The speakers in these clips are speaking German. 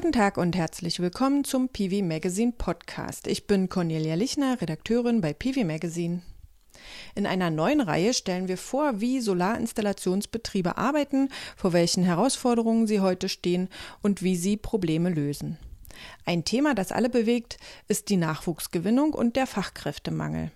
Guten Tag und herzlich willkommen zum PV Magazine Podcast. Ich bin Cornelia Lichner, Redakteurin bei PV Magazine. In einer neuen Reihe stellen wir vor, wie Solarinstallationsbetriebe arbeiten, vor welchen Herausforderungen sie heute stehen und wie sie Probleme lösen. Ein Thema, das alle bewegt, ist die Nachwuchsgewinnung und der Fachkräftemangel.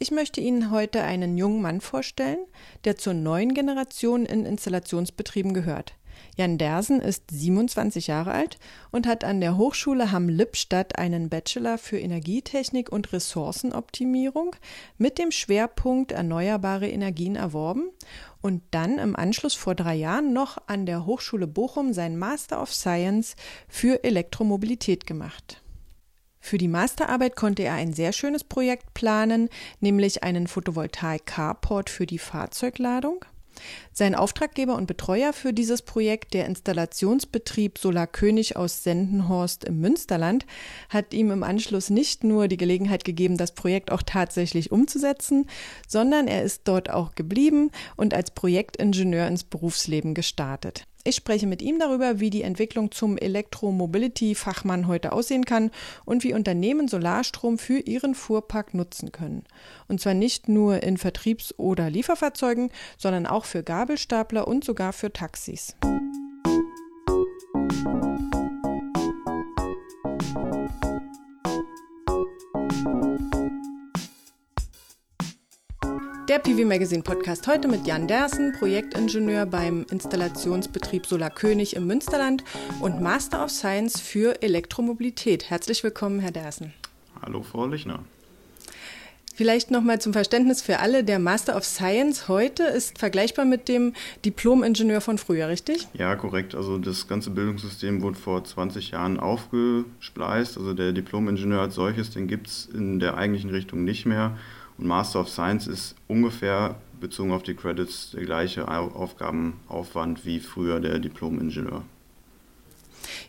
Ich möchte Ihnen heute einen jungen Mann vorstellen, der zur neuen Generation in Installationsbetrieben gehört. Jan Dersen ist 27 Jahre alt und hat an der Hochschule Hamm-Lippstadt einen Bachelor für Energietechnik und Ressourcenoptimierung mit dem Schwerpunkt erneuerbare Energien erworben und dann im Anschluss vor drei Jahren noch an der Hochschule Bochum sein Master of Science für Elektromobilität gemacht. Für die Masterarbeit konnte er ein sehr schönes Projekt planen, nämlich einen Photovoltaik-Carport für die Fahrzeugladung. Sein Auftraggeber und Betreuer für dieses Projekt, der Installationsbetrieb Solar König aus Sendenhorst im Münsterland, hat ihm im Anschluss nicht nur die Gelegenheit gegeben, das Projekt auch tatsächlich umzusetzen, sondern er ist dort auch geblieben und als Projektingenieur ins Berufsleben gestartet. Ich spreche mit ihm darüber, wie die Entwicklung zum Elektromobility-Fachmann heute aussehen kann und wie Unternehmen Solarstrom für ihren Fuhrpark nutzen können. Und zwar nicht nur in Vertriebs- oder Lieferfahrzeugen, sondern auch für Gabelstapler und sogar für Taxis. Der PV Magazine Podcast heute mit Jan Dersen, Projektingenieur beim Installationsbetrieb Solar König im Münsterland und Master of Science für Elektromobilität. Herzlich willkommen, Herr Dersen. Hallo, Frau Lichner. Vielleicht nochmal zum Verständnis für alle. Der Master of Science heute ist vergleichbar mit dem Diplom-Ingenieur von früher, richtig? Ja, korrekt. Also das ganze Bildungssystem wurde vor 20 Jahren aufgespleist. Also der Diplom-Ingenieur als solches, den gibt es in der eigentlichen Richtung nicht mehr. Und Master of Science ist ungefähr bezogen auf die Credits der gleiche Aufgabenaufwand wie früher der Diplom-Ingenieur.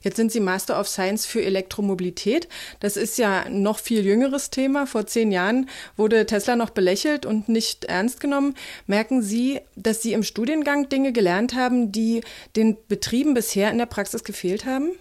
Jetzt sind Sie Master of Science für Elektromobilität. Das ist ja noch viel jüngeres Thema. Vor zehn Jahren wurde Tesla noch belächelt und nicht ernst genommen. Merken Sie, dass Sie im Studiengang Dinge gelernt haben, die den Betrieben bisher in der Praxis gefehlt haben?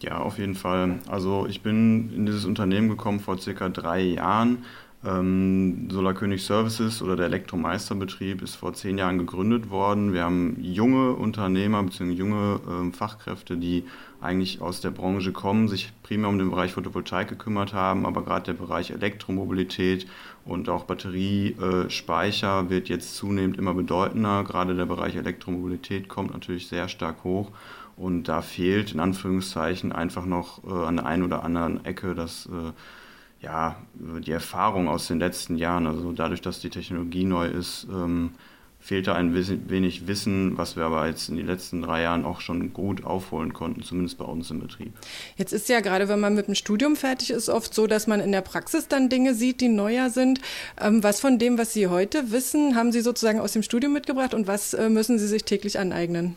Ja, auf jeden Fall. Also ich bin in dieses Unternehmen gekommen vor circa drei Jahren ähm, Solarkönig Services oder der Elektromeisterbetrieb ist vor zehn Jahren gegründet worden. Wir haben junge Unternehmer bzw. junge äh, Fachkräfte, die eigentlich aus der Branche kommen, sich primär um den Bereich Photovoltaik gekümmert haben, aber gerade der Bereich Elektromobilität und auch Batteriespeicher wird jetzt zunehmend immer bedeutender. Gerade der Bereich Elektromobilität kommt natürlich sehr stark hoch. Und da fehlt in Anführungszeichen einfach noch äh, an der einen oder anderen Ecke das äh, ja, die Erfahrung aus den letzten Jahren, also dadurch, dass die Technologie neu ist, ähm, fehlt da ein wenig Wissen, was wir aber jetzt in den letzten drei Jahren auch schon gut aufholen konnten, zumindest bei uns im Betrieb. Jetzt ist ja gerade, wenn man mit dem Studium fertig ist, oft so, dass man in der Praxis dann Dinge sieht, die neuer sind. Ähm, was von dem, was Sie heute wissen, haben Sie sozusagen aus dem Studium mitgebracht und was äh, müssen Sie sich täglich aneignen?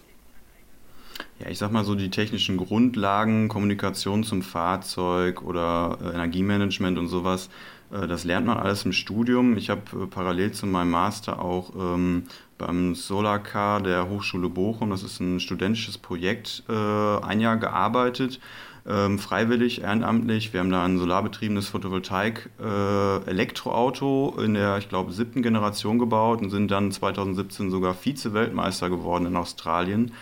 Ja, ich sag mal so die technischen Grundlagen, Kommunikation zum Fahrzeug oder äh, Energiemanagement und sowas, äh, das lernt man alles im Studium. Ich habe äh, parallel zu meinem Master auch ähm, beim Solarcar der Hochschule Bochum, das ist ein studentisches Projekt, äh, ein Jahr gearbeitet. Ähm, freiwillig, ehrenamtlich. Wir haben da ein solarbetriebenes Photovoltaik-Elektroauto äh, in der, ich glaube, siebten Generation gebaut und sind dann 2017 sogar Vize-Weltmeister geworden in Australien.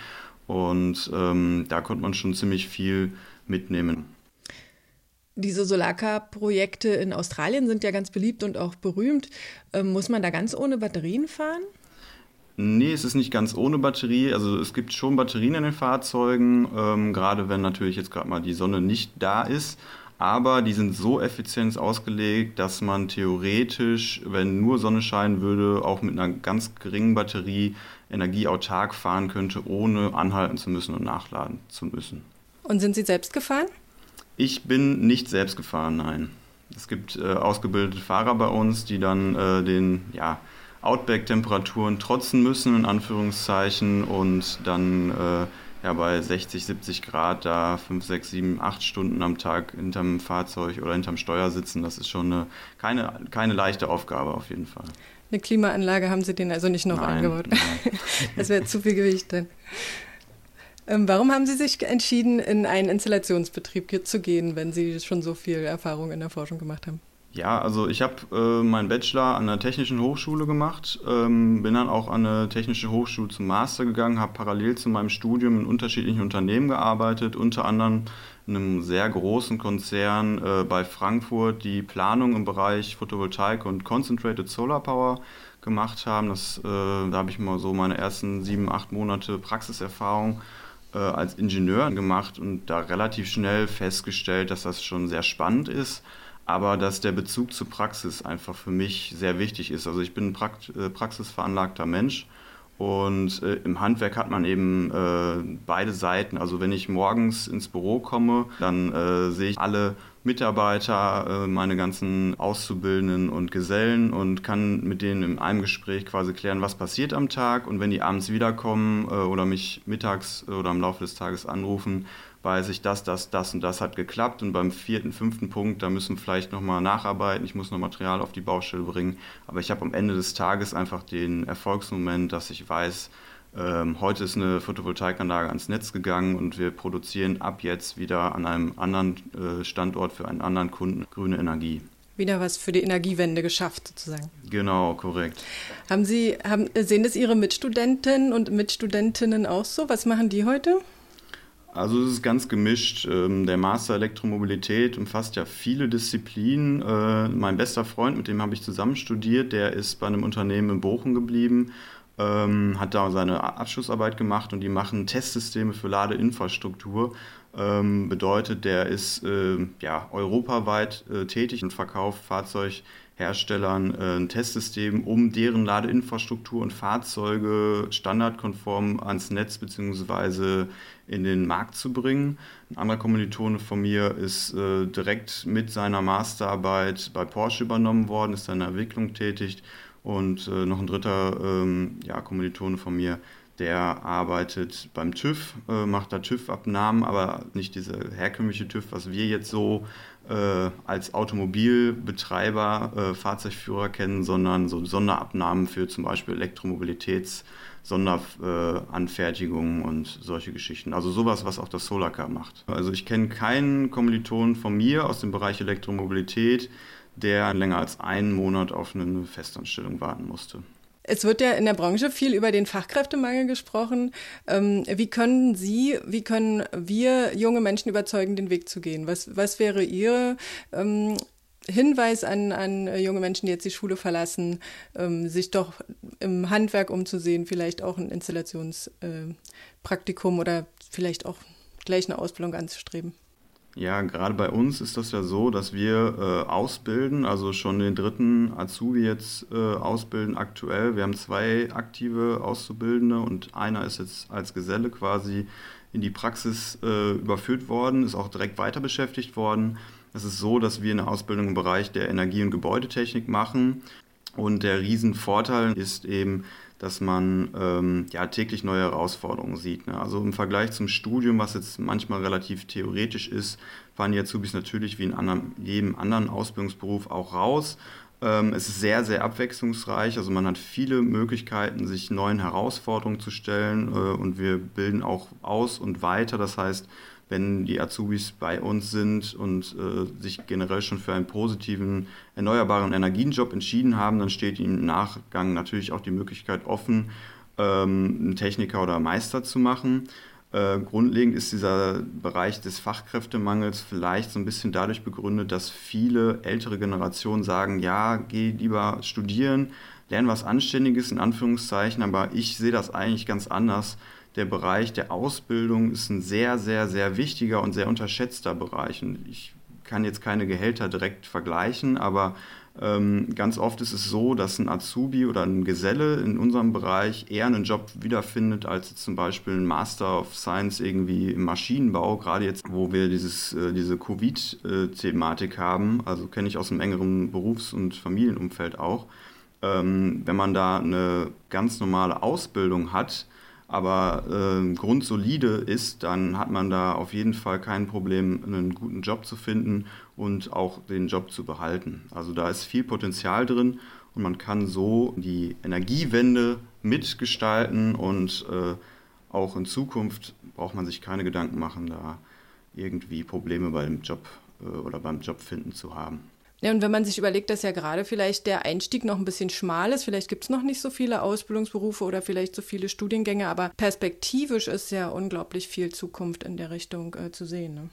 Und ähm, da konnte man schon ziemlich viel mitnehmen. Diese Solarcar-Projekte in Australien sind ja ganz beliebt und auch berühmt. Ähm, muss man da ganz ohne Batterien fahren? Nee, es ist nicht ganz ohne Batterie. Also es gibt schon Batterien in den Fahrzeugen, ähm, gerade wenn natürlich jetzt gerade mal die Sonne nicht da ist aber die sind so effizient ausgelegt, dass man theoretisch, wenn nur Sonne scheinen würde, auch mit einer ganz geringen Batterie energieautark fahren könnte, ohne anhalten zu müssen und nachladen zu müssen. Und sind Sie selbst gefahren? Ich bin nicht selbst gefahren, nein. Es gibt äh, ausgebildete Fahrer bei uns, die dann äh, den ja, Outback-Temperaturen trotzen müssen, in Anführungszeichen, und dann äh, ja bei 60, 70 Grad da 5, 6, 7, 8 Stunden am Tag hinterm Fahrzeug oder hinterm Steuer sitzen, das ist schon eine, keine, keine leichte Aufgabe auf jeden Fall. Eine Klimaanlage haben Sie den also nicht noch nein, eingebaut. das wäre zu viel Gewicht dann. Ähm, warum haben Sie sich entschieden, in einen Installationsbetrieb zu gehen, wenn Sie schon so viel Erfahrung in der Forschung gemacht haben? Ja, also ich habe äh, meinen Bachelor an der Technischen Hochschule gemacht, ähm, bin dann auch an eine Technische Hochschule zum Master gegangen, habe parallel zu meinem Studium in unterschiedlichen Unternehmen gearbeitet, unter anderem in einem sehr großen Konzern äh, bei Frankfurt, die Planung im Bereich Photovoltaik und Concentrated Solar Power gemacht haben. Das, äh, da habe ich mal so meine ersten sieben, acht Monate Praxiserfahrung äh, als Ingenieur gemacht und da relativ schnell festgestellt, dass das schon sehr spannend ist aber dass der Bezug zur Praxis einfach für mich sehr wichtig ist. Also ich bin ein Prakt äh, praxisveranlagter Mensch und äh, im Handwerk hat man eben äh, beide Seiten. Also wenn ich morgens ins Büro komme, dann äh, sehe ich alle Mitarbeiter, äh, meine ganzen Auszubildenden und Gesellen und kann mit denen in einem Gespräch quasi klären, was passiert am Tag. Und wenn die abends wiederkommen äh, oder mich mittags oder im Laufe des Tages anrufen, weiß ich, das, das, das und das hat geklappt. Und beim vierten, fünften Punkt, da müssen wir vielleicht nochmal nacharbeiten. Ich muss noch Material auf die Baustelle bringen. Aber ich habe am Ende des Tages einfach den Erfolgsmoment, dass ich weiß, ähm, heute ist eine Photovoltaikanlage ans Netz gegangen und wir produzieren ab jetzt wieder an einem anderen äh, Standort für einen anderen Kunden grüne Energie wieder was für die Energiewende geschafft, sozusagen. Genau, korrekt. Haben Sie, haben, sehen das Ihre Mitstudenten und Mitstudentinnen auch so? Was machen die heute? Also es ist ganz gemischt. Ähm, der Master Elektromobilität umfasst ja viele Disziplinen. Äh, mein bester Freund, mit dem habe ich zusammen studiert, der ist bei einem Unternehmen in Bochum geblieben, ähm, hat da seine Abschlussarbeit gemacht und die machen Testsysteme für Ladeinfrastruktur. Ähm, bedeutet, der ist äh, ja, europaweit äh, tätig und verkauft Fahrzeug Herstellern äh, ein Testsystem, um deren Ladeinfrastruktur und Fahrzeuge standardkonform ans Netz bzw. in den Markt zu bringen. Ein anderer Kommilitone von mir ist äh, direkt mit seiner Masterarbeit bei Porsche übernommen worden, ist in der Entwicklung tätig. Und äh, noch ein dritter ähm, ja, Kommilitone von mir, der arbeitet beim TÜV, äh, macht da TÜV-Abnahmen, aber nicht diese herkömmliche TÜV, was wir jetzt so äh, als Automobilbetreiber, äh, Fahrzeugführer kennen, sondern so Sonderabnahmen für zum Beispiel Elektromobilitäts- Sonderanfertigungen und solche Geschichten. Also sowas, was auch das Solarcar macht. Also ich kenne keinen Kommiliton von mir aus dem Bereich Elektromobilität, der länger als einen Monat auf eine Festanstellung warten musste. Es wird ja in der Branche viel über den Fachkräftemangel gesprochen. Ähm, wie können Sie, wie können wir junge Menschen überzeugen, den Weg zu gehen? Was, was wäre Ihr ähm, Hinweis an, an junge Menschen, die jetzt die Schule verlassen, ähm, sich doch im Handwerk umzusehen, vielleicht auch ein Installationspraktikum äh, oder vielleicht auch gleich eine Ausbildung anzustreben? Ja, gerade bei uns ist das ja so, dass wir äh, ausbilden, also schon den dritten Azubi jetzt äh, ausbilden aktuell. Wir haben zwei aktive Auszubildende und einer ist jetzt als Geselle quasi in die Praxis äh, überführt worden, ist auch direkt weiter beschäftigt worden. Es ist so, dass wir eine Ausbildung im Bereich der Energie- und Gebäudetechnik machen. Und der Riesenvorteil ist eben, dass man ähm, ja täglich neue Herausforderungen sieht. Ne? Also im Vergleich zum Studium, was jetzt manchmal relativ theoretisch ist, fahren die Azubis natürlich wie in anderen, jedem anderen Ausbildungsberuf auch raus. Ähm, es ist sehr, sehr abwechslungsreich. Also man hat viele Möglichkeiten, sich neuen Herausforderungen zu stellen äh, und wir bilden auch aus und weiter. Das heißt, wenn die Azubis bei uns sind und äh, sich generell schon für einen positiven erneuerbaren Energienjob entschieden haben, dann steht ihnen im Nachgang natürlich auch die Möglichkeit offen, ähm, einen Techniker oder Meister zu machen. Äh, grundlegend ist dieser Bereich des Fachkräftemangels vielleicht so ein bisschen dadurch begründet, dass viele ältere Generationen sagen, ja, geh lieber studieren, lern was Anständiges in Anführungszeichen, aber ich sehe das eigentlich ganz anders der Bereich der Ausbildung ist ein sehr, sehr, sehr wichtiger und sehr unterschätzter Bereich. Und ich kann jetzt keine Gehälter direkt vergleichen, aber ähm, ganz oft ist es so, dass ein Azubi oder ein Geselle in unserem Bereich eher einen Job wiederfindet, als zum Beispiel ein Master of Science irgendwie im Maschinenbau, gerade jetzt, wo wir dieses, äh, diese Covid-Thematik haben, also kenne ich aus einem engeren Berufs- und Familienumfeld auch. Ähm, wenn man da eine ganz normale Ausbildung hat, aber äh, grundsolide ist, dann hat man da auf jeden Fall kein Problem, einen guten Job zu finden und auch den Job zu behalten. Also da ist viel Potenzial drin und man kann so die Energiewende mitgestalten und äh, auch in Zukunft braucht man sich keine Gedanken machen, da irgendwie Probleme beim Job äh, oder beim Jobfinden zu haben. Ja, und wenn man sich überlegt, dass ja gerade vielleicht der Einstieg noch ein bisschen schmal ist, vielleicht gibt es noch nicht so viele Ausbildungsberufe oder vielleicht so viele Studiengänge, aber perspektivisch ist ja unglaublich viel Zukunft in der Richtung äh, zu sehen. Ne?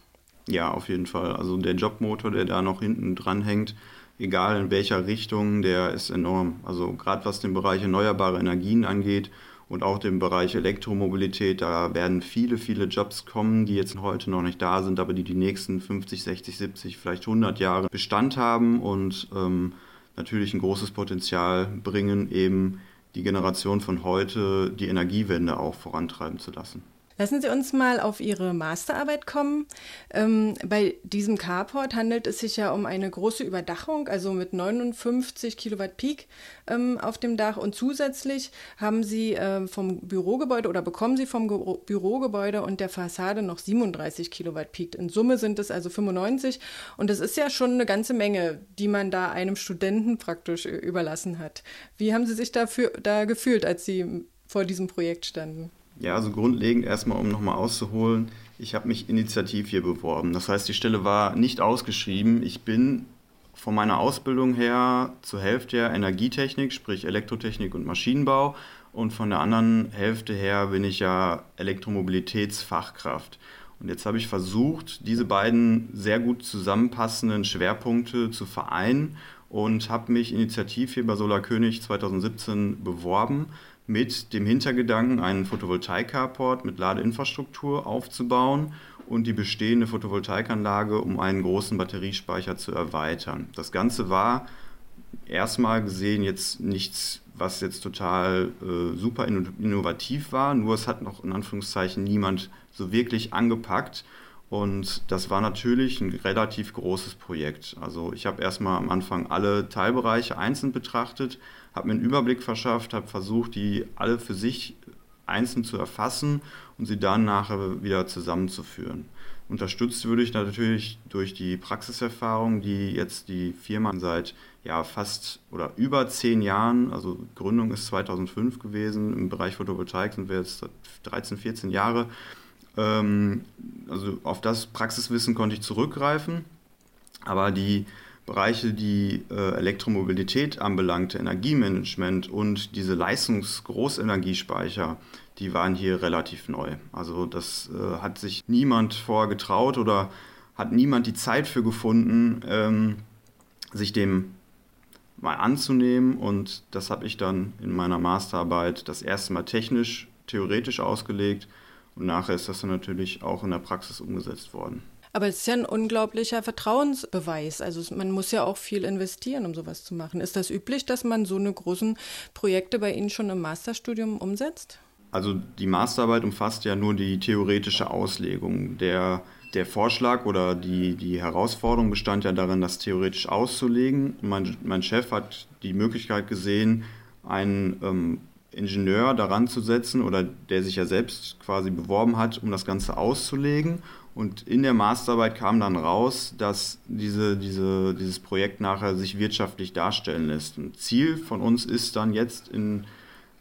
Ja, auf jeden Fall. Also der Jobmotor, der da noch hinten dran hängt, egal in welcher Richtung, der ist enorm. Also gerade was den Bereich erneuerbare Energien angeht und auch den Bereich Elektromobilität, da werden viele, viele Jobs kommen, die jetzt heute noch nicht da sind, aber die die nächsten 50, 60, 70, vielleicht 100 Jahre Bestand haben und ähm, natürlich ein großes Potenzial bringen, eben die Generation von heute die Energiewende auch vorantreiben zu lassen. Lassen Sie uns mal auf Ihre Masterarbeit kommen. Ähm, bei diesem Carport handelt es sich ja um eine große Überdachung, also mit 59 Kilowatt Peak ähm, auf dem Dach. Und zusätzlich haben Sie äh, vom Bürogebäude oder bekommen Sie vom Ge Bürogebäude und der Fassade noch 37 Kilowatt Peak. In Summe sind es also 95. Und das ist ja schon eine ganze Menge, die man da einem Studenten praktisch überlassen hat. Wie haben Sie sich dafür, da gefühlt, als Sie vor diesem Projekt standen? Ja, also grundlegend erstmal, um nochmal auszuholen, ich habe mich initiativ hier beworben. Das heißt, die Stelle war nicht ausgeschrieben. Ich bin von meiner Ausbildung her zur Hälfte her Energietechnik, sprich Elektrotechnik und Maschinenbau. Und von der anderen Hälfte her bin ich ja Elektromobilitätsfachkraft. Und jetzt habe ich versucht, diese beiden sehr gut zusammenpassenden Schwerpunkte zu vereinen und habe mich initiativ hier bei Solar König 2017 beworben mit dem Hintergedanken, einen Photovoltaik-Carport mit Ladeinfrastruktur aufzubauen und die bestehende Photovoltaikanlage um einen großen Batteriespeicher zu erweitern. Das Ganze war erstmal gesehen jetzt nichts, was jetzt total äh, super innovativ war, nur es hat noch in Anführungszeichen niemand so wirklich angepackt. Und das war natürlich ein relativ großes Projekt. Also ich habe erstmal am Anfang alle Teilbereiche einzeln betrachtet, habe mir einen Überblick verschafft, habe versucht, die alle für sich einzeln zu erfassen und sie dann nachher wieder zusammenzuführen. Unterstützt würde ich natürlich durch die Praxiserfahrung, die jetzt die Firma seit ja, fast oder über zehn Jahren, also Gründung ist 2005 gewesen, im Bereich Photovoltaik sind wir jetzt 13, 14 Jahre. Ähm, also auf das Praxiswissen konnte ich zurückgreifen, aber die Bereiche, die äh, Elektromobilität anbelangte, Energiemanagement und diese Leistungsgroßenergiespeicher, die waren hier relativ neu. Also das äh, hat sich niemand vorher getraut oder hat niemand die Zeit für gefunden, ähm, sich dem mal anzunehmen. Und das habe ich dann in meiner Masterarbeit das erste Mal technisch, theoretisch ausgelegt. Und nachher ist das dann natürlich auch in der Praxis umgesetzt worden. Aber es ist ja ein unglaublicher Vertrauensbeweis. Also man muss ja auch viel investieren, um sowas zu machen. Ist das üblich, dass man so eine großen Projekte bei Ihnen schon im Masterstudium umsetzt? Also die Masterarbeit umfasst ja nur die theoretische Auslegung. Der, der Vorschlag oder die, die Herausforderung bestand ja darin, das theoretisch auszulegen. Mein, mein Chef hat die Möglichkeit gesehen, einen ähm, Ingenieur daran zu setzen oder der sich ja selbst quasi beworben hat, um das Ganze auszulegen. Und in der Masterarbeit kam dann raus, dass diese, diese, dieses Projekt nachher sich wirtschaftlich darstellen lässt. Ein Ziel von uns ist dann jetzt in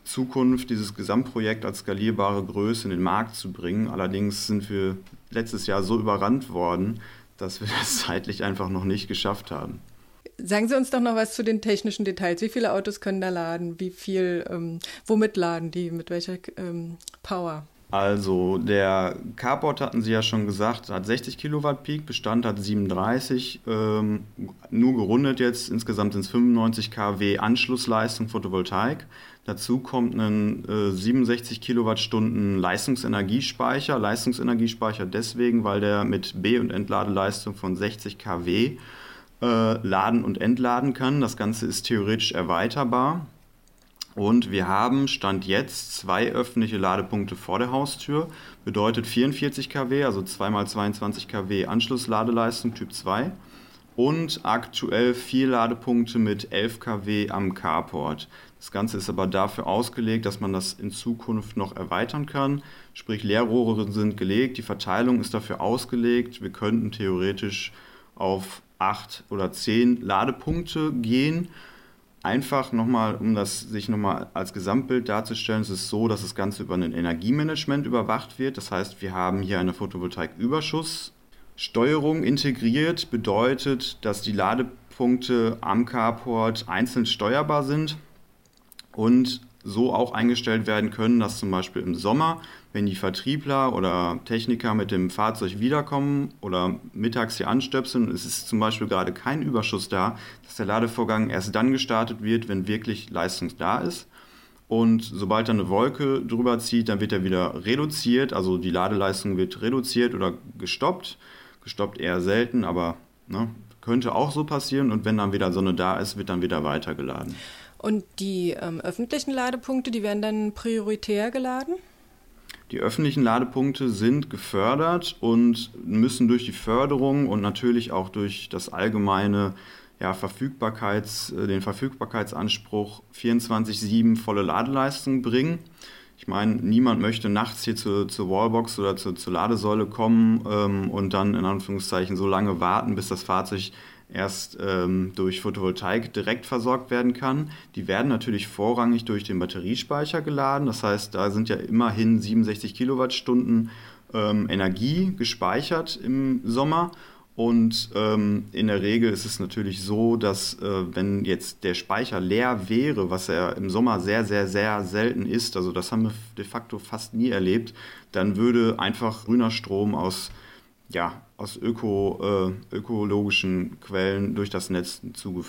Zukunft dieses Gesamtprojekt als skalierbare Größe in den Markt zu bringen. Allerdings sind wir letztes Jahr so überrannt worden, dass wir das zeitlich einfach noch nicht geschafft haben. Sagen Sie uns doch noch was zu den technischen Details. Wie viele Autos können da laden? Wie viel, ähm, womit laden die? Mit welcher ähm, Power? Also der Carport hatten Sie ja schon gesagt, hat 60 Kilowatt Peak, Bestand hat 37, ähm, nur gerundet jetzt, insgesamt sind es 95 kW Anschlussleistung Photovoltaik. Dazu kommt ein äh, 67 Kilowattstunden Leistungsenergiespeicher. Leistungsenergiespeicher deswegen, weil der mit B- und Entladeleistung von 60 kW äh, laden und entladen kann. Das Ganze ist theoretisch erweiterbar. Und wir haben Stand jetzt zwei öffentliche Ladepunkte vor der Haustür. Bedeutet 44 kW, also 2x22 kW Anschlussladeleistung Typ 2. Und aktuell vier Ladepunkte mit 11 kW am Carport. Das Ganze ist aber dafür ausgelegt, dass man das in Zukunft noch erweitern kann. Sprich, Leerrohre sind gelegt, die Verteilung ist dafür ausgelegt. Wir könnten theoretisch auf acht oder zehn Ladepunkte gehen. Einfach nochmal, um das sich nochmal als Gesamtbild darzustellen, es ist so, dass das Ganze über ein Energiemanagement überwacht wird. Das heißt, wir haben hier eine Photovoltaiküberschusssteuerung integriert, bedeutet, dass die Ladepunkte am Carport einzeln steuerbar sind und so auch eingestellt werden können, dass zum Beispiel im Sommer, wenn die Vertriebler oder Techniker mit dem Fahrzeug wiederkommen oder mittags hier anstöpseln, es ist zum Beispiel gerade kein Überschuss da, dass der Ladevorgang erst dann gestartet wird, wenn wirklich Leistung da ist. Und sobald dann eine Wolke drüber zieht, dann wird er wieder reduziert, also die Ladeleistung wird reduziert oder gestoppt. Gestoppt eher selten, aber ne, könnte auch so passieren. Und wenn dann wieder Sonne da ist, wird dann wieder weitergeladen. Und die ähm, öffentlichen Ladepunkte, die werden dann prioritär geladen? Die öffentlichen Ladepunkte sind gefördert und müssen durch die Förderung und natürlich auch durch das allgemeine ja, Verfügbarkeits, äh, den Verfügbarkeitsanspruch 24-7 volle Ladeleistung bringen. Ich meine, niemand möchte nachts hier zu, zur Wallbox oder zu, zur Ladesäule kommen ähm, und dann in Anführungszeichen so lange warten, bis das Fahrzeug erst ähm, durch Photovoltaik direkt versorgt werden kann. Die werden natürlich vorrangig durch den Batteriespeicher geladen. Das heißt, da sind ja immerhin 67 Kilowattstunden ähm, Energie gespeichert im Sommer. Und ähm, in der Regel ist es natürlich so, dass äh, wenn jetzt der Speicher leer wäre, was er im Sommer sehr, sehr, sehr selten ist, also das haben wir de facto fast nie erlebt, dann würde einfach grüner Strom aus ja, aus öko, äh, ökologischen Quellen durch das Netz zuge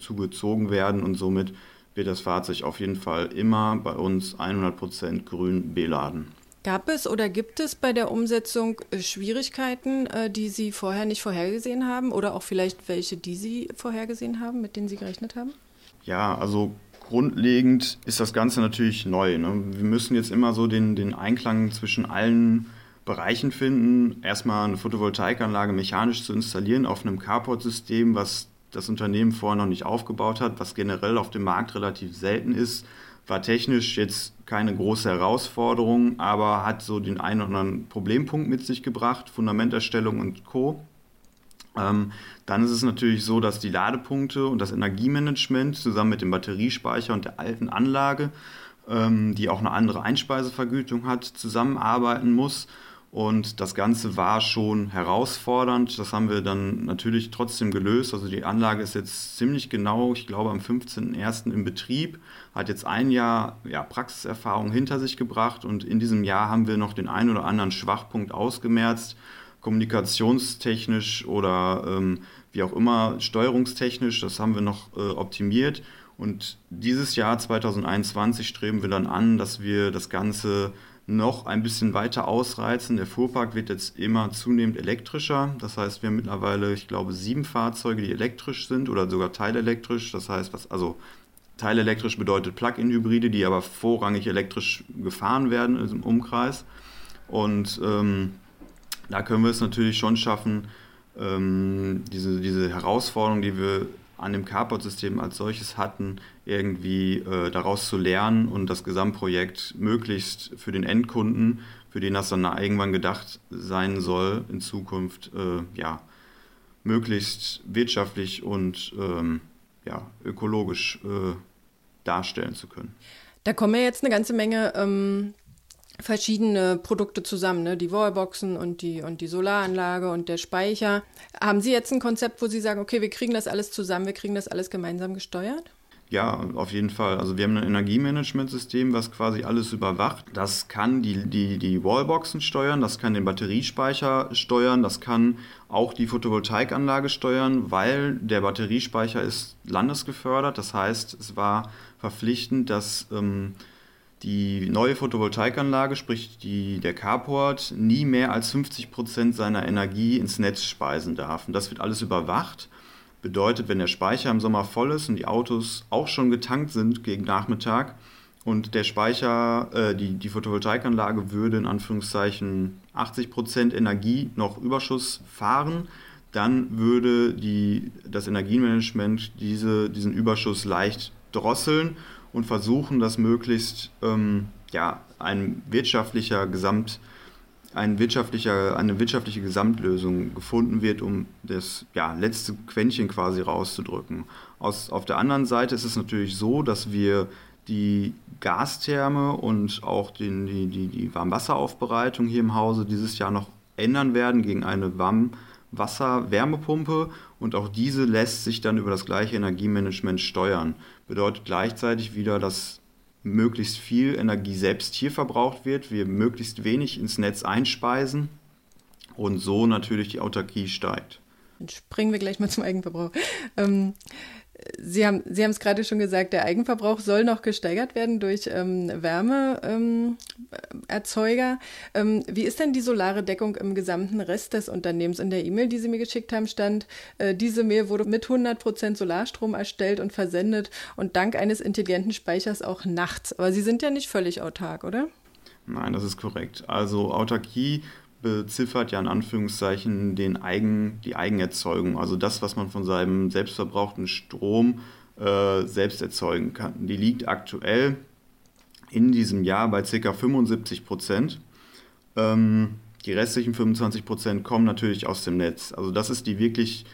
zugezogen werden und somit wird das Fahrzeug auf jeden Fall immer bei uns 100% grün beladen. Gab es oder gibt es bei der Umsetzung äh, Schwierigkeiten, äh, die Sie vorher nicht vorhergesehen haben oder auch vielleicht welche, die Sie vorhergesehen haben, mit denen Sie gerechnet haben? Ja, also grundlegend ist das Ganze natürlich neu. Ne? Wir müssen jetzt immer so den, den Einklang zwischen allen Bereichen finden, erstmal eine Photovoltaikanlage mechanisch zu installieren auf einem Carport-System, was das Unternehmen vorher noch nicht aufgebaut hat, was generell auf dem Markt relativ selten ist, war technisch jetzt keine große Herausforderung, aber hat so den einen oder anderen Problempunkt mit sich gebracht, Fundamenterstellung und Co. Ähm, dann ist es natürlich so, dass die Ladepunkte und das Energiemanagement zusammen mit dem Batteriespeicher und der alten Anlage, ähm, die auch eine andere Einspeisevergütung hat, zusammenarbeiten muss und das Ganze war schon herausfordernd. Das haben wir dann natürlich trotzdem gelöst. Also die Anlage ist jetzt ziemlich genau, ich glaube, am 15.01. im Betrieb, hat jetzt ein Jahr ja, Praxiserfahrung hinter sich gebracht und in diesem Jahr haben wir noch den einen oder anderen Schwachpunkt ausgemerzt, kommunikationstechnisch oder ähm, wie auch immer, steuerungstechnisch. Das haben wir noch äh, optimiert. Und dieses Jahr 2021 streben wir dann an, dass wir das Ganze noch ein bisschen weiter ausreizen. Der Fuhrpark wird jetzt immer zunehmend elektrischer. Das heißt, wir haben mittlerweile, ich glaube, sieben Fahrzeuge, die elektrisch sind oder sogar teilelektrisch. Das heißt, was, also teilelektrisch bedeutet Plug-in-Hybride, die aber vorrangig elektrisch gefahren werden im Umkreis. Und ähm, da können wir es natürlich schon schaffen, ähm, diese, diese Herausforderung, die wir an dem Carport-System als solches hatten, irgendwie äh, daraus zu lernen und das Gesamtprojekt möglichst für den Endkunden, für den das dann irgendwann gedacht sein soll, in Zukunft äh, ja, möglichst wirtschaftlich und ähm, ja, ökologisch äh, darstellen zu können. Da kommen ja jetzt eine ganze Menge ähm, verschiedene Produkte zusammen, ne? die Wallboxen und die, und die Solaranlage und der Speicher. Haben Sie jetzt ein Konzept, wo Sie sagen, okay, wir kriegen das alles zusammen, wir kriegen das alles gemeinsam gesteuert? Ja, auf jeden Fall. Also wir haben ein Energiemanagementsystem, was quasi alles überwacht. Das kann die, die, die Wallboxen steuern, das kann den Batteriespeicher steuern, das kann auch die Photovoltaikanlage steuern, weil der Batteriespeicher ist landesgefördert. Das heißt, es war verpflichtend, dass ähm, die neue Photovoltaikanlage, sprich die, der Carport, nie mehr als 50 Prozent seiner Energie ins Netz speisen darf. Und das wird alles überwacht. Bedeutet, wenn der Speicher im Sommer voll ist und die Autos auch schon getankt sind gegen Nachmittag und der Speicher, äh, die, die Photovoltaikanlage würde in Anführungszeichen 80 Prozent Energie noch Überschuss fahren, dann würde die, das Energiemanagement diese, diesen Überschuss leicht drosseln und versuchen, dass möglichst ähm, ja, ein wirtschaftlicher Gesamt, ein wirtschaftlicher, eine wirtschaftliche Gesamtlösung gefunden wird, um das ja, letzte Quäntchen quasi rauszudrücken. Aus, auf der anderen Seite ist es natürlich so, dass wir die Gastherme und auch den, die, die, die Warmwasseraufbereitung hier im Hause dieses Jahr noch ändern werden gegen eine Warmwasser-Wärmepumpe und auch diese lässt sich dann über das gleiche Energiemanagement steuern. Bedeutet gleichzeitig wieder, dass möglichst viel Energie selbst hier verbraucht wird, wir möglichst wenig ins Netz einspeisen und so natürlich die Autarkie steigt. Dann springen wir gleich mal zum Eigenverbrauch. Ähm, Sie haben Sie haben es gerade schon gesagt, der Eigenverbrauch soll noch gesteigert werden durch ähm, Wärmeerzeuger. Ähm, wie ist denn die solare Deckung im gesamten Rest des Unternehmens? In der E-Mail, die Sie mir geschickt haben, stand, äh, diese Mail wurde mit 100 Prozent Solarstrom erstellt und versendet und dank eines intelligenten Speichers auch nachts. Aber Sie sind ja nicht völlig autark, oder? Nein, das ist korrekt. Also Autarkie beziffert ja in Anführungszeichen den Eigen, die Eigenerzeugung, also das, was man von seinem selbstverbrauchten Strom äh, selbst erzeugen kann. Die liegt aktuell in diesem Jahr bei ca. 75 Prozent. Ähm, die restlichen 25 Prozent kommen natürlich aus dem Netz. Also das ist die wirklich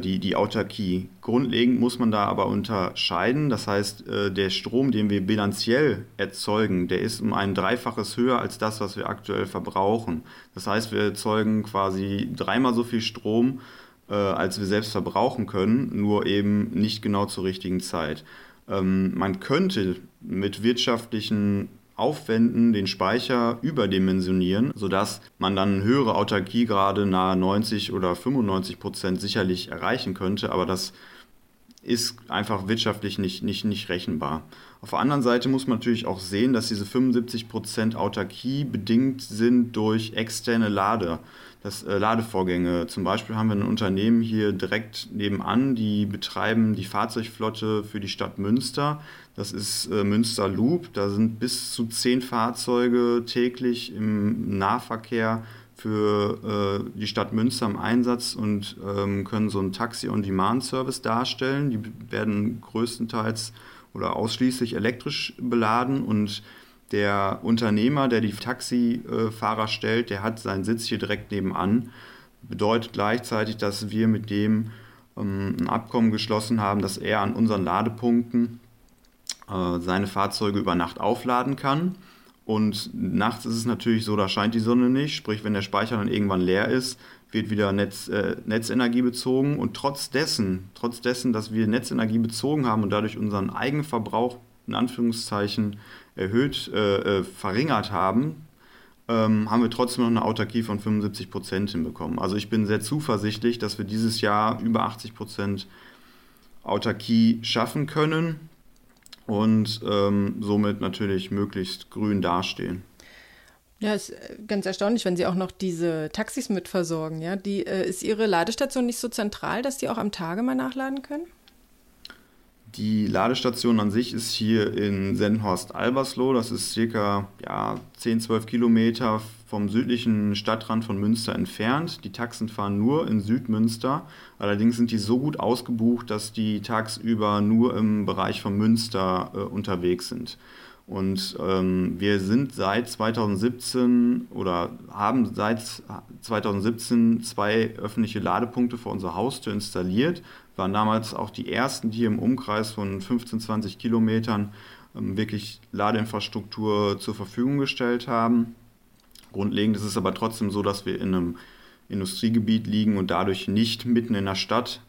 die, die Autarkie. Grundlegend muss man da aber unterscheiden. Das heißt, äh, der Strom, den wir bilanziell erzeugen, der ist um ein Dreifaches höher als das, was wir aktuell verbrauchen. Das heißt, wir erzeugen quasi dreimal so viel Strom, äh, als wir selbst verbrauchen können, nur eben nicht genau zur richtigen Zeit. Ähm, man könnte mit wirtschaftlichen Aufwänden den Speicher überdimensionieren, sodass man dann höhere Autarkiegrade nahe 90 oder 95 Prozent sicherlich erreichen könnte, aber das ist einfach wirtschaftlich nicht, nicht, nicht rechenbar. Auf der anderen Seite muss man natürlich auch sehen, dass diese 75% Autarkie bedingt sind durch externe Lade, das, äh, Ladevorgänge. Zum Beispiel haben wir ein Unternehmen hier direkt nebenan, die betreiben die Fahrzeugflotte für die Stadt Münster. Das ist äh, Münster Loop. Da sind bis zu zehn Fahrzeuge täglich im Nahverkehr für äh, die Stadt Münster im Einsatz und ähm, können so einen Taxi-on-Demand-Service darstellen. Die werden größtenteils oder ausschließlich elektrisch beladen und der Unternehmer, der die Taxifahrer stellt, der hat seinen Sitz hier direkt nebenan. Bedeutet gleichzeitig, dass wir mit dem ähm, ein Abkommen geschlossen haben, dass er an unseren Ladepunkten seine Fahrzeuge über Nacht aufladen kann. Und nachts ist es natürlich so, da scheint die Sonne nicht. Sprich, wenn der Speicher dann irgendwann leer ist, wird wieder Netz, äh, Netzenergie bezogen und trotz dessen, trotz dessen, dass wir Netzenergie bezogen haben und dadurch unseren Eigenverbrauch in Anführungszeichen erhöht, äh, äh, verringert haben, ähm, haben wir trotzdem noch eine Autarkie von 75 Prozent hinbekommen. Also ich bin sehr zuversichtlich, dass wir dieses Jahr über 80 Prozent Autarkie schaffen können und ähm, somit natürlich möglichst grün dastehen. Ja, ist äh, ganz erstaunlich, wenn Sie auch noch diese Taxis mitversorgen. Ja, die äh, ist Ihre Ladestation nicht so zentral, dass die auch am Tage mal nachladen können? Die Ladestation an sich ist hier in Senhorst-Albersloh. Das ist circa ja, 10, 12 Kilometer vom südlichen Stadtrand von Münster entfernt. Die Taxen fahren nur in Südmünster. Allerdings sind die so gut ausgebucht, dass die tagsüber nur im Bereich von Münster äh, unterwegs sind. Und ähm, wir sind seit 2017 oder haben seit 2017 zwei öffentliche Ladepunkte vor unserer Haustür installiert. Waren damals auch die ersten, die im Umkreis von 15, 20 Kilometern ähm, wirklich Ladeinfrastruktur zur Verfügung gestellt haben. Grundlegend ist es aber trotzdem so, dass wir in einem Industriegebiet liegen und dadurch nicht mitten in der Stadt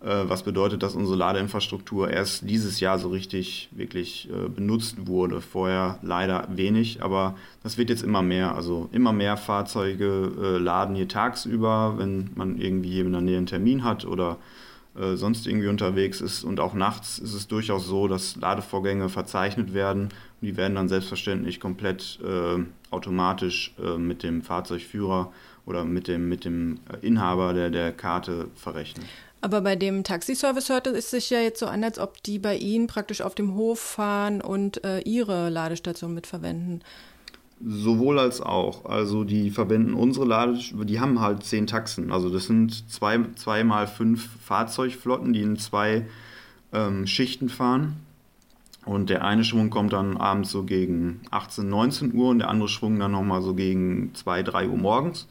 äh, was bedeutet, dass unsere Ladeinfrastruktur erst dieses Jahr so richtig wirklich äh, benutzt wurde. Vorher leider wenig, aber das wird jetzt immer mehr. Also immer mehr Fahrzeuge äh, laden hier tagsüber, wenn man irgendwie in der Nähe einen Termin hat oder sonst irgendwie unterwegs ist. Und auch nachts ist es durchaus so, dass Ladevorgänge verzeichnet werden. Und die werden dann selbstverständlich komplett automatisch äh, mit dem Fahrzeugführer oder mit dem, mit dem Inhaber der, der Karte verrechnet. Aber bei dem Taxiservice hört es sich ja jetzt so an, als ob die bei Ihnen praktisch auf dem Hof fahren und äh, Ihre Ladestation mitverwenden. Sowohl als auch. Also die verwenden unsere Ladestation, die haben halt zehn Taxen. Also das sind zwei, zwei mal fünf Fahrzeugflotten, die in zwei ähm, Schichten fahren. Und der eine Schwung kommt dann abends so gegen 18, 19 Uhr und der andere Schwung dann nochmal so gegen 2, 3 Uhr morgens.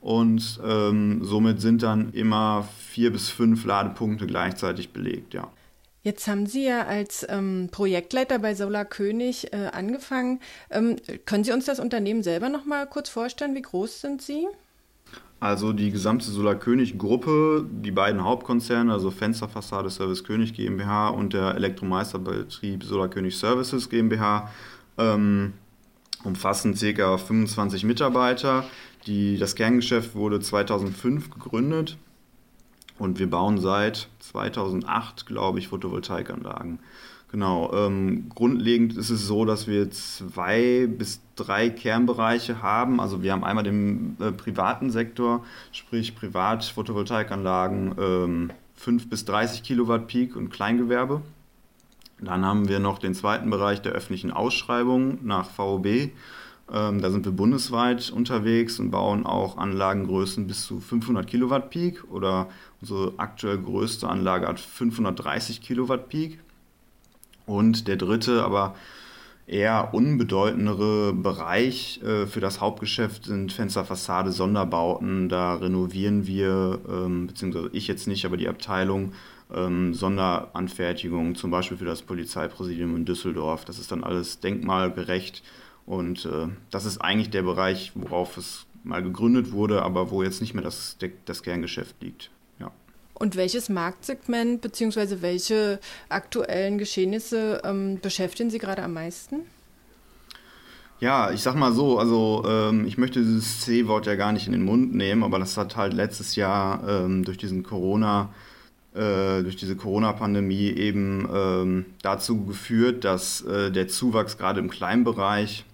Und ähm, somit sind dann immer vier bis fünf Ladepunkte gleichzeitig belegt, ja. Jetzt haben Sie ja als ähm, Projektleiter bei Solar König äh, angefangen. Ähm, können Sie uns das Unternehmen selber noch mal kurz vorstellen? Wie groß sind Sie? Also die gesamte Solar König Gruppe, die beiden Hauptkonzerne, also Fensterfassade Service König GmbH und der Elektromeisterbetrieb Solar König Services GmbH, ähm, umfassen ca. 25 Mitarbeiter. Die, das Kerngeschäft wurde 2005 gegründet und wir bauen seit 2008, glaube ich, Photovoltaikanlagen. Genau. Ähm, grundlegend ist es so, dass wir zwei bis drei Kernbereiche haben. Also wir haben einmal den äh, privaten Sektor, sprich Privat-Photovoltaikanlagen, ähm, 5 bis 30 Kilowatt Peak und Kleingewerbe. Dann haben wir noch den zweiten Bereich der öffentlichen Ausschreibung nach VOB. Ähm, da sind wir bundesweit unterwegs und bauen auch Anlagengrößen bis zu 500 Kilowatt Peak oder unsere aktuell größte Anlage hat 530 Kilowatt Peak. Und der dritte, aber eher unbedeutendere Bereich äh, für das Hauptgeschäft sind Fensterfassade, Sonderbauten. Da renovieren wir, ähm, beziehungsweise ich jetzt nicht, aber die Abteilung ähm, Sonderanfertigungen, zum Beispiel für das Polizeipräsidium in Düsseldorf. Das ist dann alles denkmalgerecht und äh, das ist eigentlich der Bereich, worauf es mal gegründet wurde, aber wo jetzt nicht mehr das, das Kerngeschäft liegt. Und welches Marktsegment bzw. welche aktuellen Geschehnisse ähm, beschäftigen Sie gerade am meisten? Ja, ich sag mal so, also ähm, ich möchte dieses C-Wort ja gar nicht in den Mund nehmen, aber das hat halt letztes Jahr ähm, durch diesen Corona, äh, durch diese Corona-Pandemie eben ähm, dazu geführt, dass äh, der Zuwachs gerade im Kleinbereich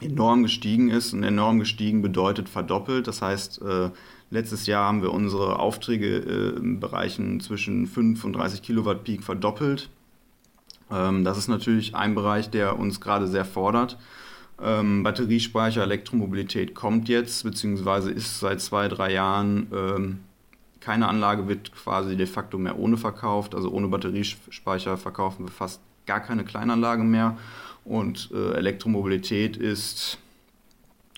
enorm gestiegen ist. Und enorm gestiegen bedeutet verdoppelt. Das heißt, äh, letztes Jahr haben wir unsere Aufträge äh, in Bereichen zwischen 5 und 30 Kilowatt Peak verdoppelt. Ähm, das ist natürlich ein Bereich, der uns gerade sehr fordert. Ähm, Batteriespeicher, Elektromobilität kommt jetzt, beziehungsweise ist seit zwei, drei Jahren ähm, keine Anlage wird quasi de facto mehr ohne verkauft. Also ohne Batteriespeicher verkaufen wir fast gar keine Kleinanlage mehr. Und äh, Elektromobilität ist,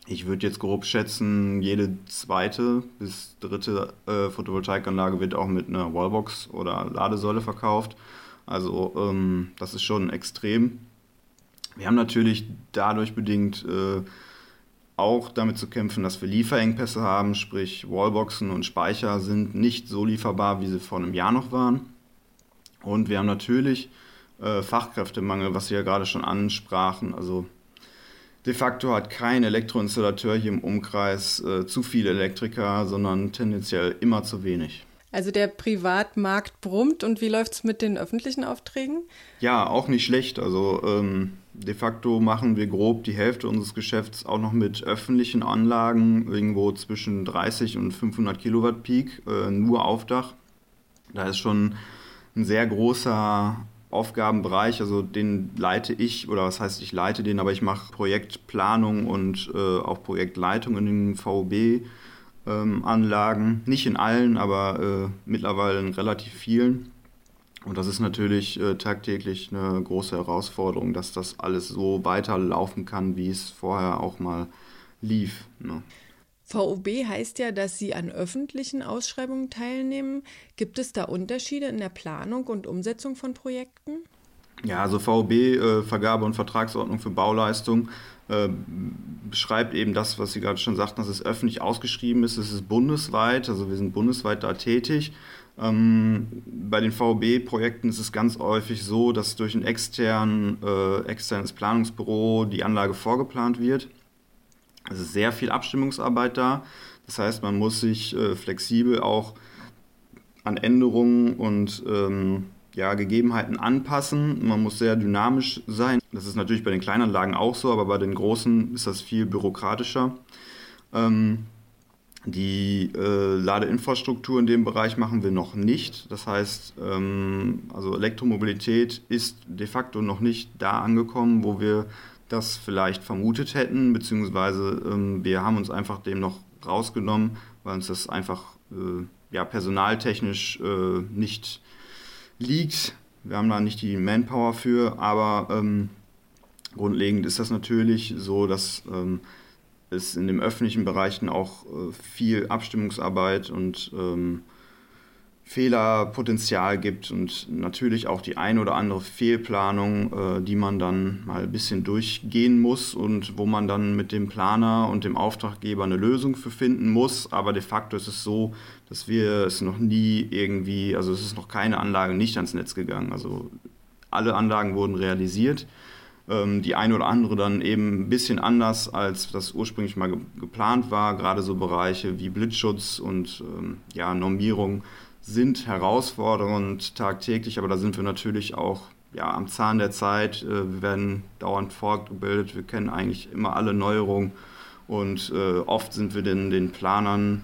ich würde jetzt grob schätzen, jede zweite bis dritte äh, Photovoltaikanlage wird auch mit einer Wallbox oder Ladesäule verkauft. Also ähm, das ist schon extrem. Wir haben natürlich dadurch bedingt äh, auch damit zu kämpfen, dass wir Lieferengpässe haben, sprich Wallboxen und Speicher sind nicht so lieferbar, wie sie vor einem Jahr noch waren. Und wir haben natürlich äh, Fachkräftemangel, was Sie ja gerade schon ansprachen. Also de facto hat kein Elektroinstallateur hier im Umkreis äh, zu viele Elektriker, sondern tendenziell immer zu wenig. Also der Privatmarkt brummt und wie läuft es mit den öffentlichen Aufträgen? Ja, auch nicht schlecht. Also ähm, de facto machen wir grob die Hälfte unseres Geschäfts auch noch mit öffentlichen Anlagen, irgendwo zwischen 30 und 500 Kilowatt Peak, äh, nur auf Dach. Da ist schon ein sehr großer Aufgabenbereich, also den leite ich, oder was heißt ich leite den, aber ich mache Projektplanung und äh, auch Projektleitung in den VOB-Anlagen. Ähm, Nicht in allen, aber äh, mittlerweile in relativ vielen. Und das ist natürlich äh, tagtäglich eine große Herausforderung, dass das alles so weiterlaufen kann, wie es vorher auch mal lief. Ne? VOB heißt ja, dass Sie an öffentlichen Ausschreibungen teilnehmen. Gibt es da Unterschiede in der Planung und Umsetzung von Projekten? Ja, also VOB, äh, Vergabe- und Vertragsordnung für Bauleistung, äh, beschreibt eben das, was Sie gerade schon sagten, dass es öffentlich ausgeschrieben ist. Es ist bundesweit, also wir sind bundesweit da tätig. Ähm, bei den VOB-Projekten ist es ganz häufig so, dass durch ein extern, äh, externes Planungsbüro die Anlage vorgeplant wird. Es ist sehr viel Abstimmungsarbeit da. Das heißt, man muss sich äh, flexibel auch an Änderungen und ähm, ja, Gegebenheiten anpassen. Man muss sehr dynamisch sein. Das ist natürlich bei den Kleinanlagen auch so, aber bei den großen ist das viel bürokratischer. Ähm, die äh, Ladeinfrastruktur in dem Bereich machen wir noch nicht. Das heißt, ähm, also Elektromobilität ist de facto noch nicht da angekommen, wo wir das vielleicht vermutet hätten, beziehungsweise ähm, wir haben uns einfach dem noch rausgenommen, weil uns das einfach äh, ja, personaltechnisch äh, nicht liegt, Wir haben da nicht die Manpower für, aber ähm, grundlegend ist das natürlich so, dass ähm, es in den öffentlichen Bereichen auch äh, viel Abstimmungsarbeit und ähm, Fehlerpotenzial gibt und natürlich auch die ein oder andere Fehlplanung, äh, die man dann mal ein bisschen durchgehen muss und wo man dann mit dem Planer und dem Auftraggeber eine Lösung für finden muss. Aber de facto ist es so, dass wir es noch nie irgendwie, also es ist noch keine Anlage nicht ans Netz gegangen. Also alle Anlagen wurden realisiert. Ähm, die eine oder andere dann eben ein bisschen anders, als das ursprünglich mal ge geplant war. Gerade so Bereiche wie Blitzschutz und ähm, ja, Normierung sind herausfordernd tagtäglich, aber da sind wir natürlich auch ja, am Zahn der Zeit. Äh, wir werden dauernd fortgebildet, wir kennen eigentlich immer alle Neuerungen und äh, oft sind wir den, den Planern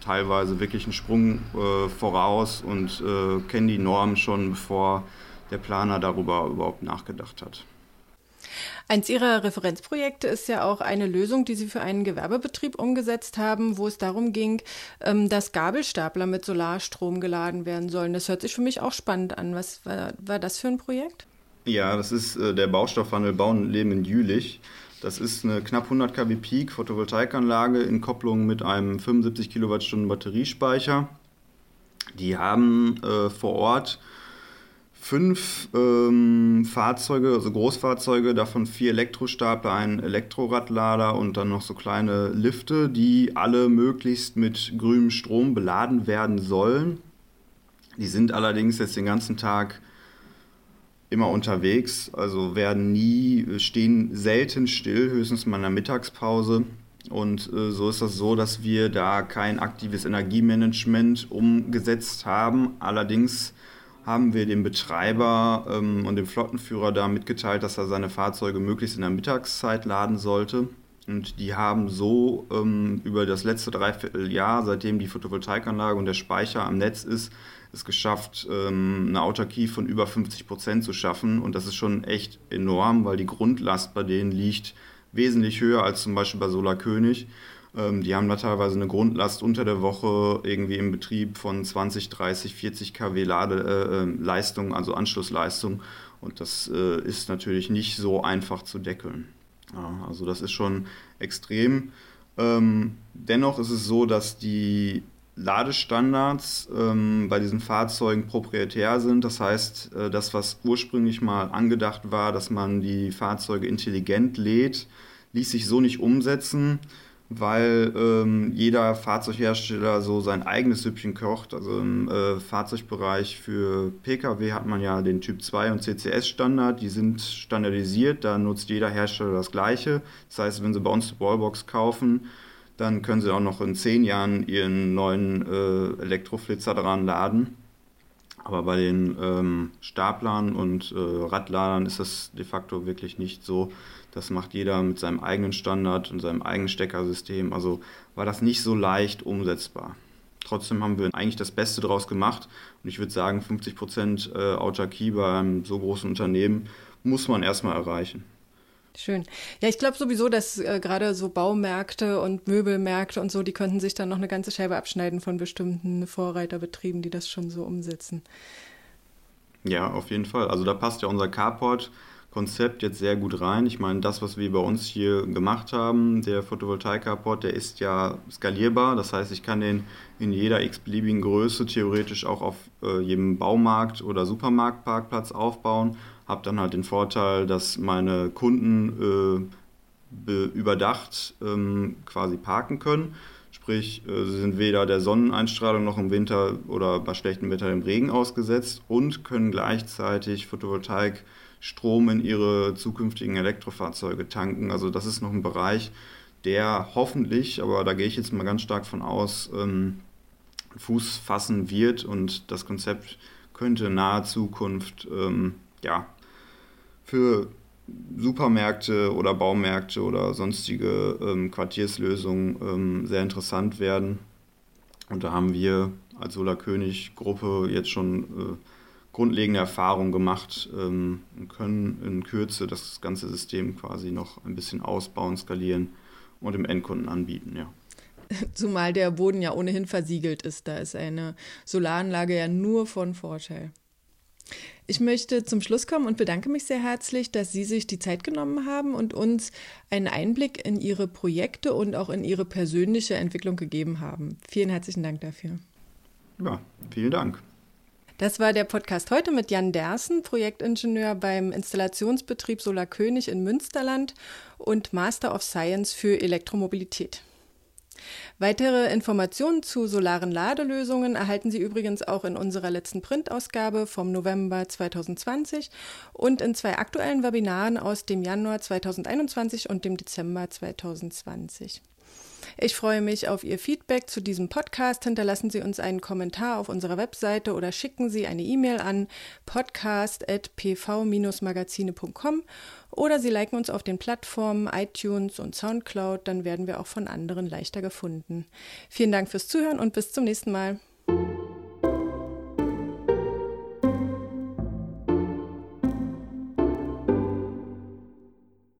teilweise wirklich einen Sprung äh, voraus und äh, kennen die Normen schon, bevor der Planer darüber überhaupt nachgedacht hat. Eins Ihrer Referenzprojekte ist ja auch eine Lösung, die Sie für einen Gewerbebetrieb umgesetzt haben, wo es darum ging, ähm, dass Gabelstapler mit Solarstrom geladen werden sollen. Das hört sich für mich auch spannend an. Was war, war das für ein Projekt? Ja, das ist äh, der Baustoffhandel Bauen Leben in Jülich. Das ist eine knapp 100 kW Peak Photovoltaikanlage in Kopplung mit einem 75 Kilowattstunden Batteriespeicher. Die haben äh, vor Ort fünf ähm, Fahrzeuge, also Großfahrzeuge, davon vier Elektrostapler, ein Elektroradlader und dann noch so kleine Lifte, die alle möglichst mit grünem Strom beladen werden sollen. Die sind allerdings jetzt den ganzen Tag immer unterwegs, also werden nie, stehen selten still, höchstens mal in der Mittagspause. Und äh, so ist das so, dass wir da kein aktives Energiemanagement umgesetzt haben. Allerdings haben wir dem Betreiber ähm, und dem Flottenführer da mitgeteilt, dass er seine Fahrzeuge möglichst in der Mittagszeit laden sollte. Und die haben so ähm, über das letzte Dreivierteljahr, seitdem die Photovoltaikanlage und der Speicher am Netz ist, es geschafft, ähm, eine Autarkie von über 50 Prozent zu schaffen. Und das ist schon echt enorm, weil die Grundlast bei denen liegt wesentlich höher als zum Beispiel bei Solar König. Ähm, die haben da teilweise eine Grundlast unter der Woche irgendwie im Betrieb von 20, 30, 40 kW Ladeleistung, äh, also Anschlussleistung. Und das äh, ist natürlich nicht so einfach zu deckeln. Ja, also das ist schon extrem. Ähm, dennoch ist es so, dass die Ladestandards ähm, bei diesen Fahrzeugen proprietär sind. Das heißt, äh, das, was ursprünglich mal angedacht war, dass man die Fahrzeuge intelligent lädt, ließ sich so nicht umsetzen weil ähm, jeder Fahrzeughersteller so sein eigenes Süppchen kocht. Also im äh, Fahrzeugbereich für Pkw hat man ja den Typ 2 und CCS-Standard, die sind standardisiert, da nutzt jeder Hersteller das gleiche. Das heißt, wenn Sie bei uns die Wallbox kaufen, dann können Sie auch noch in zehn Jahren Ihren neuen äh, Elektroflitzer daran laden. Aber bei den ähm, Staplern und äh, Radladern ist das de facto wirklich nicht so. Das macht jeder mit seinem eigenen Standard und seinem eigenen Steckersystem. Also war das nicht so leicht umsetzbar. Trotzdem haben wir eigentlich das Beste daraus gemacht. Und ich würde sagen, 50 Prozent äh, Autarkie bei einem so großen Unternehmen muss man erstmal erreichen. Schön. Ja, ich glaube sowieso, dass äh, gerade so Baumärkte und Möbelmärkte und so, die könnten sich dann noch eine ganze Scheibe abschneiden von bestimmten Vorreiterbetrieben, die das schon so umsetzen. Ja, auf jeden Fall. Also da passt ja unser Carport Konzept jetzt sehr gut rein. Ich meine, das, was wir bei uns hier gemacht haben, der Photovoltaik-Carport, der ist ja skalierbar. Das heißt, ich kann den in jeder x-beliebigen Größe theoretisch auch auf äh, jedem Baumarkt oder Supermarktparkplatz aufbauen. Habe dann halt den Vorteil, dass meine Kunden äh, überdacht ähm, quasi parken können. Sprich, äh, sie sind weder der Sonneneinstrahlung noch im Winter oder bei schlechtem Wetter dem Regen ausgesetzt und können gleichzeitig Photovoltaik Strom in ihre zukünftigen Elektrofahrzeuge tanken. Also das ist noch ein Bereich, der hoffentlich, aber da gehe ich jetzt mal ganz stark von aus, ähm, Fuß fassen wird und das Konzept könnte in naher Zukunft ähm, ja, für Supermärkte oder Baumärkte oder sonstige ähm, Quartierslösungen ähm, sehr interessant werden. Und da haben wir als Solar König Gruppe jetzt schon äh, grundlegende Erfahrungen gemacht ähm, und können in Kürze das ganze System quasi noch ein bisschen ausbauen, skalieren und dem Endkunden anbieten, ja. Zumal der Boden ja ohnehin versiegelt ist. Da ist eine Solaranlage ja nur von Vorteil. Ich möchte zum Schluss kommen und bedanke mich sehr herzlich, dass Sie sich die Zeit genommen haben und uns einen Einblick in Ihre Projekte und auch in Ihre persönliche Entwicklung gegeben haben. Vielen herzlichen Dank dafür. Ja, vielen Dank. Das war der Podcast heute mit Jan Dersen, Projektingenieur beim Installationsbetrieb Solar König in Münsterland und Master of Science für Elektromobilität. Weitere Informationen zu solaren Ladelösungen erhalten Sie übrigens auch in unserer letzten Printausgabe vom November 2020 und in zwei aktuellen Webinaren aus dem Januar 2021 und dem Dezember 2020. Ich freue mich auf Ihr Feedback zu diesem Podcast. Hinterlassen Sie uns einen Kommentar auf unserer Webseite oder schicken Sie eine E-Mail an podcast.pv-magazine.com oder Sie liken uns auf den Plattformen iTunes und Soundcloud, dann werden wir auch von anderen leichter gefunden. Vielen Dank fürs Zuhören und bis zum nächsten Mal.